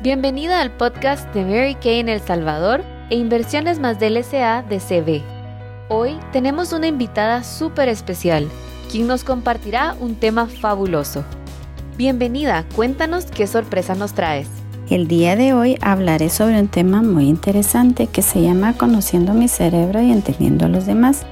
Bienvenida al podcast de Mary Kay en El Salvador e Inversiones más del SA de CB. Hoy tenemos una invitada súper especial, quien nos compartirá un tema fabuloso. Bienvenida, cuéntanos qué sorpresa nos traes. El día de hoy hablaré sobre un tema muy interesante que se llama Conociendo mi cerebro y entendiendo a los demás.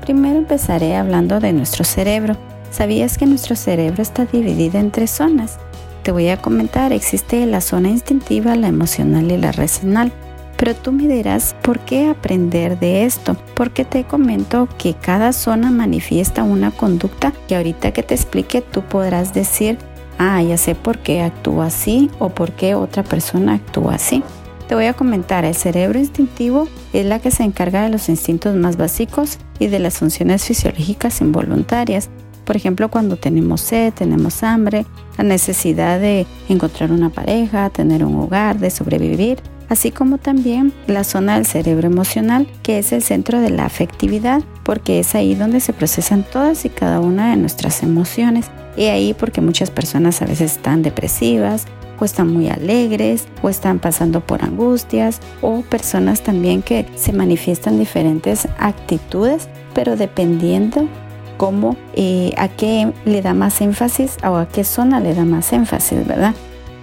Primero empezaré hablando de nuestro cerebro. ¿Sabías que nuestro cerebro está dividido en tres zonas? Te voy a comentar, existe la zona instintiva, la emocional y la racional. Pero tú me dirás, ¿por qué aprender de esto? Porque te comento que cada zona manifiesta una conducta que ahorita que te explique tú podrás decir ah, ya sé por qué actúa así o por qué otra persona actúa así. Te voy a comentar, el cerebro instintivo es la que se encarga de los instintos más básicos y de las funciones fisiológicas involuntarias. Por ejemplo, cuando tenemos sed, tenemos hambre, la necesidad de encontrar una pareja, tener un hogar, de sobrevivir, así como también la zona del cerebro emocional, que es el centro de la afectividad, porque es ahí donde se procesan todas y cada una de nuestras emociones. Y ahí porque muchas personas a veces están depresivas o están muy alegres o están pasando por angustias o personas también que se manifiestan diferentes actitudes, pero dependiendo cómo, eh, a qué le da más énfasis o a qué zona le da más énfasis, ¿verdad?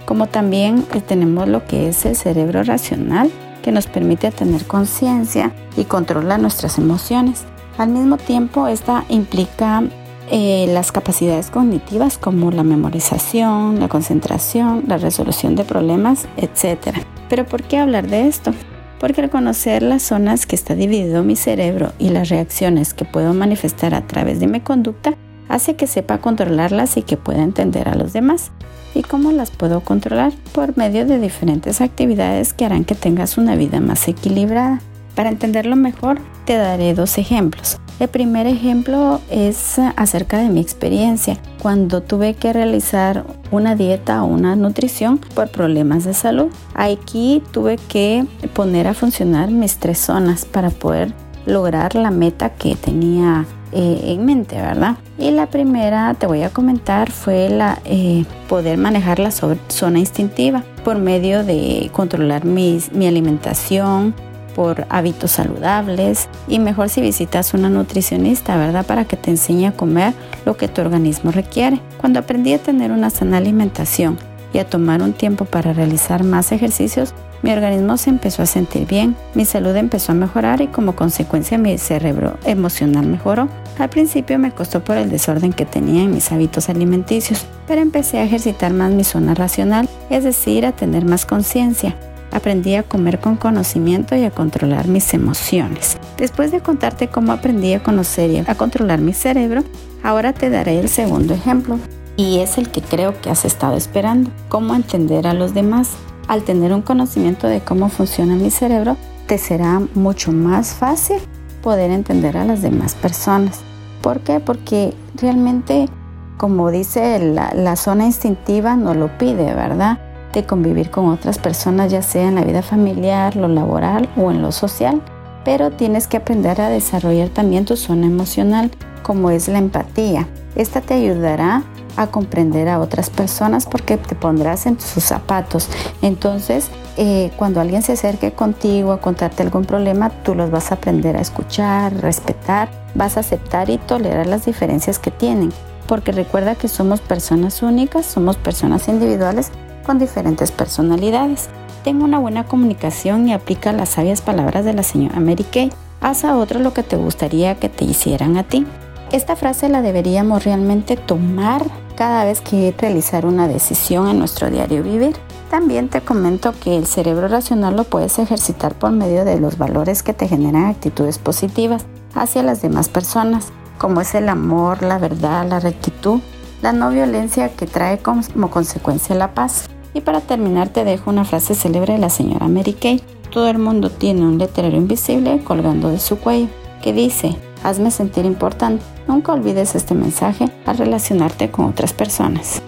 Como también eh, tenemos lo que es el cerebro racional, que nos permite tener conciencia y controlar nuestras emociones. Al mismo tiempo, esta implica eh, las capacidades cognitivas como la memorización, la concentración, la resolución de problemas, etc. Pero ¿por qué hablar de esto? Porque al conocer las zonas que está dividido mi cerebro y las reacciones que puedo manifestar a través de mi conducta, hace que sepa controlarlas y que pueda entender a los demás. ¿Y cómo las puedo controlar? Por medio de diferentes actividades que harán que tengas una vida más equilibrada. Para entenderlo mejor, te daré dos ejemplos. El primer ejemplo es acerca de mi experiencia cuando tuve que realizar una dieta o una nutrición por problemas de salud. Aquí tuve que poner a funcionar mis tres zonas para poder lograr la meta que tenía eh, en mente, ¿verdad? Y la primera te voy a comentar fue la eh, poder manejar la zona instintiva por medio de controlar mi alimentación, por hábitos saludables y mejor si visitas una nutricionista, ¿verdad? Para que te enseñe a comer lo que tu organismo requiere. Cuando aprendí a tener una sana alimentación y a tomar un tiempo para realizar más ejercicios, mi organismo se empezó a sentir bien, mi salud empezó a mejorar y como consecuencia mi cerebro emocional mejoró. Al principio me costó por el desorden que tenía en mis hábitos alimenticios, pero empecé a ejercitar más mi zona racional, es decir, a tener más conciencia aprendí a comer con conocimiento y a controlar mis emociones. Después de contarte cómo aprendí a conocer y a controlar mi cerebro, ahora te daré el segundo ejemplo. Y es el que creo que has estado esperando, cómo entender a los demás. Al tener un conocimiento de cómo funciona mi cerebro, te será mucho más fácil poder entender a las demás personas. ¿Por qué? Porque realmente, como dice la, la zona instintiva, no lo pide, ¿verdad? Convivir con otras personas, ya sea en la vida familiar, lo laboral o en lo social. Pero tienes que aprender a desarrollar también tu zona emocional, como es la empatía. Esta te ayudará a comprender a otras personas porque te pondrás en sus zapatos. Entonces, eh, cuando alguien se acerque contigo a contarte algún problema, tú los vas a aprender a escuchar, respetar, vas a aceptar y tolerar las diferencias que tienen. Porque recuerda que somos personas únicas, somos personas individuales con diferentes personalidades. Tenga una buena comunicación y aplica las sabias palabras de la señora Mary Kay. Haz a otros lo que te gustaría que te hicieran a ti. Esta frase la deberíamos realmente tomar cada vez que realizar una decisión en nuestro diario vivir. También te comento que el cerebro racional lo puedes ejercitar por medio de los valores que te generan actitudes positivas hacia las demás personas, como es el amor, la verdad, la rectitud, la no violencia que trae como consecuencia la paz. Y para terminar te dejo una frase célebre de la señora Mary Kay. Todo el mundo tiene un letrero invisible colgando de su cuello que dice, hazme sentir importante. Nunca olvides este mensaje al relacionarte con otras personas.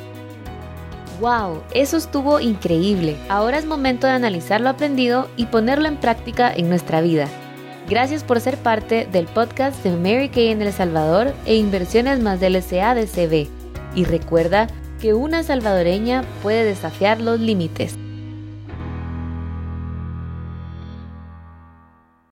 ¡Wow! Eso estuvo increíble. Ahora es momento de analizar lo aprendido y ponerlo en práctica en nuestra vida. Gracias por ser parte del podcast de Mary Kay en El Salvador e Inversiones más del SA de CB. Y recuerda que una salvadoreña puede desafiar los límites.